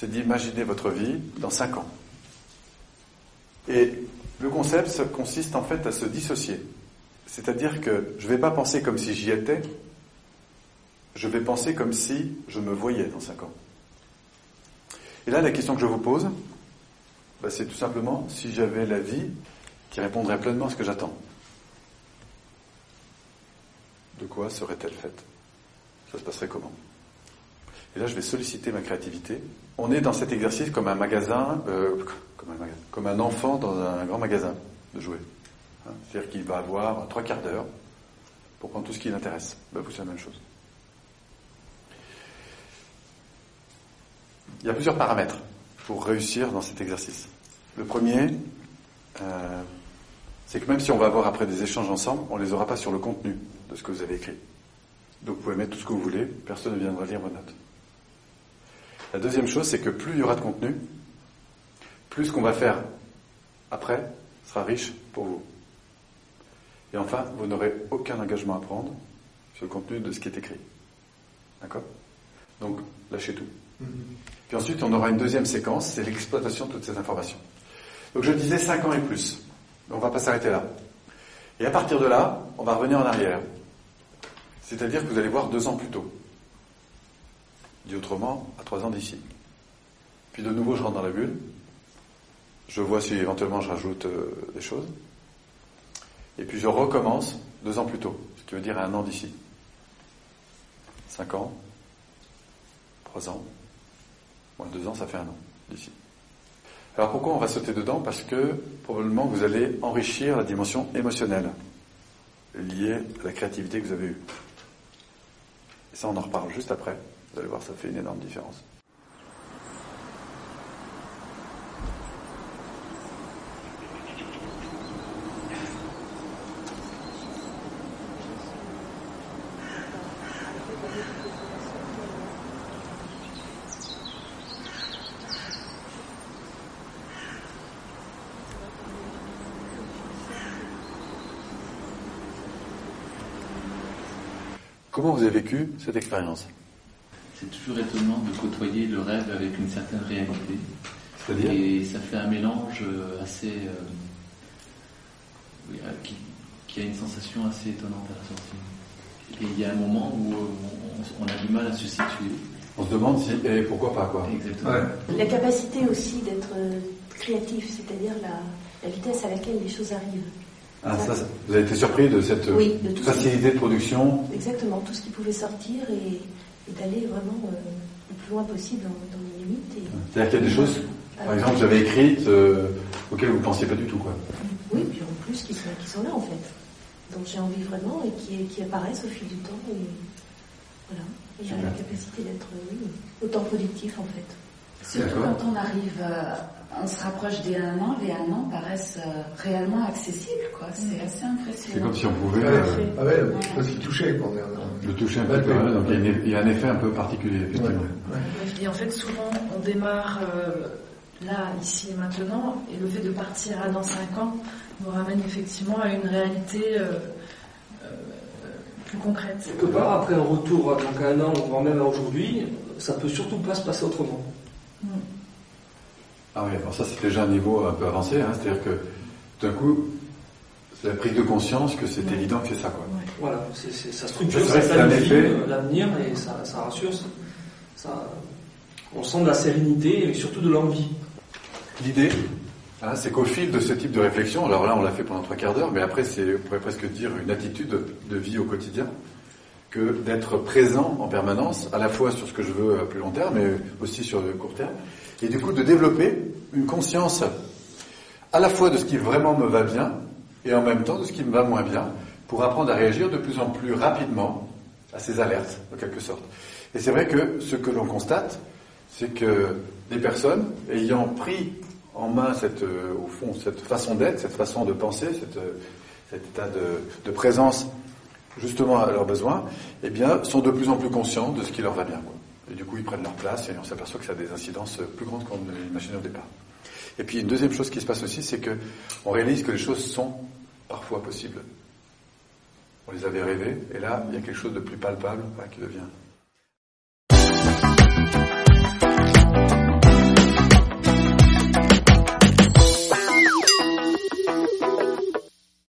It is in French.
C'est d'imaginer votre vie dans 5 ans. Et le concept consiste en fait à se dissocier. C'est-à-dire que je ne vais pas penser comme si j'y étais, je vais penser comme si je me voyais dans 5 ans. Et là, la question que je vous pose, bah, c'est tout simplement si j'avais la vie qui répondrait pleinement à ce que j'attends. De quoi serait-elle faite? Ça se passerait comment? Et là, je vais solliciter ma créativité. On est dans cet exercice comme un magasin, euh, comme, un enfant dans un grand magasin de jouets. Hein, C'est-à-dire qu'il va avoir trois quarts d'heure pour prendre tout ce qui l'intéresse. Bah, vous, c'est la même chose. Il y a plusieurs paramètres pour réussir dans cet exercice. Le premier, euh, c'est que même si on va avoir après des échanges ensemble, on ne les aura pas sur le contenu de ce que vous avez écrit. Donc vous pouvez mettre tout ce que vous voulez, personne ne viendra lire vos notes. La deuxième chose, c'est que plus il y aura de contenu, plus ce qu'on va faire après sera riche pour vous. Et enfin, vous n'aurez aucun engagement à prendre sur le contenu de ce qui est écrit. D'accord? Donc, lâchez tout. Puis ensuite, on aura une deuxième séquence, c'est l'exploitation de toutes ces informations. Donc je disais 5 ans et plus. On ne va pas s'arrêter là. Et à partir de là, on va revenir en arrière. C'est-à-dire que vous allez voir deux ans plus tôt. Dit autrement, à trois ans d'ici. Puis de nouveau, je rentre dans la bulle. Je vois si éventuellement je rajoute euh, des choses. Et puis je recommence deux ans plus tôt, ce qui veut dire un an d'ici. Cinq ans, trois ans, moins deux ans, ça fait un an d'ici. Alors pourquoi on va sauter dedans? Parce que probablement vous allez enrichir la dimension émotionnelle liée à la créativité que vous avez eue. Et ça, on en reparle juste après. Vous allez voir, ça fait une énorme différence. Comment vous avez vécu cette expérience? C'est toujours étonnant de côtoyer le rêve avec une certaine réalité. C'est-à-dire Et ça fait un mélange euh, assez. euh, euh, qui, qui a une sensation assez étonnante à la sortie. Et il y a un moment où euh, on, on a du mal à se situer. On se demande si, et pourquoi pas, quoi. Exactement. Ouais. La capacité aussi d'être créatif, c'est-à-dire la, la vitesse à laquelle les choses arrivent. Ah, ça, ça- vous avez été surpris de cette Oui, de facilité de production Exactement, tout ce qui pouvait sortir et, et d'aller vraiment euh, le plus loin possible dans, dans les limites. Et, C'est-à-dire qu'il y a des choses, par Alors, exemple, que j'avais écrites euh, auxquelles vous ne pensiez pas du tout, quoi. Oui, puis en plus qui sont, qui sont là en fait. Donc j'ai envie vraiment et qui, qui apparaissent au fil du temps. Et voilà. J'ai la capacité d'être oui, autant productif en fait. Surtout quand on arrive, euh, on se rapproche des un an, les un an paraissent euh, réellement accessibles, quoi. C'est assez C'est impressionnant. comme si on pouvait euh, ah ouais, parce qu'il touchait pendant le toucher un petit peu. hein, donc il y, une- il y a un effet un peu particulier, effectivement. Dis en fait souvent on démarre euh, là, ici et maintenant, et le fait de partir à dans 5 ans nous ramène effectivement à une réalité plus concrète. Quelque part, après un retour donc à un an, voire même à aujourd'hui, ça peut surtout pas se passer autrement. Ah oui, alors ça c'est déjà un niveau un peu avancé, hein, c'est-à-dire que tout d'un coup, c'est la prise de conscience que c'est évident que c'est ça, quoi. Voilà, c'est, c'est- ça structure, ça euh, l'avenir et ça, ça rassure. Ça, ça- on sent de la sérénité et surtout de l'envie. L'idée, hein, c'est qu'au fil de ce type de réflexion, alors là on l'a fait pendant trois quarts d'heure, mais après c'est, on pourrait presque dire une attitude de, de vie au quotidien, que d'être présent en permanence, à la fois sur ce que je veux à plus long terme, mais aussi sur le court terme, et du coup de développer une conscience à la fois de ce qui vraiment me va bien, et en même temps de ce qui me va moins bien, pour apprendre à réagir de plus en plus rapidement à ces alertes, en quelque sorte. Et c'est vrai que ce que l'on constate, c'est que des personnes ayant pris en main cette, euh, au fond, cette façon d'être, cette façon de penser, euh, cet état de, présence justement à leurs besoins, eh bien, sont de plus en plus conscients de ce qui leur va bien. Et du coup, ils prennent leur place et on s'aperçoit que ça a des incidences plus grandes qu'on ne l'imaginait au départ. Et puis, une deuxième chose qui se passe aussi, c'est que on réalise que les choses sont parfois possibles. On les avait rêvées, et là, il y a quelque chose de plus palpable qui devient